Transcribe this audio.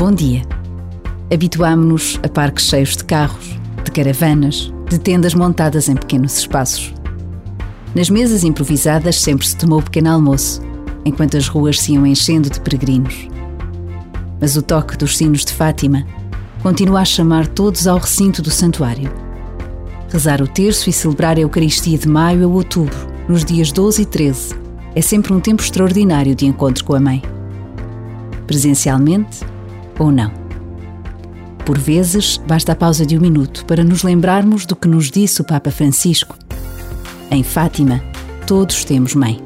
Bom dia. Habituámo-nos a parques cheios de carros, de caravanas, de tendas montadas em pequenos espaços. Nas mesas improvisadas sempre se tomou pequeno almoço, enquanto as ruas se iam enchendo de peregrinos. Mas o toque dos sinos de Fátima continua a chamar todos ao recinto do santuário. Rezar o terço e celebrar a Eucaristia de maio a outubro, nos dias 12 e 13, é sempre um tempo extraordinário de encontro com a Mãe. Presencialmente ou não. Por vezes, basta a pausa de um minuto para nos lembrarmos do que nos disse o Papa Francisco. Em Fátima, todos temos mãe.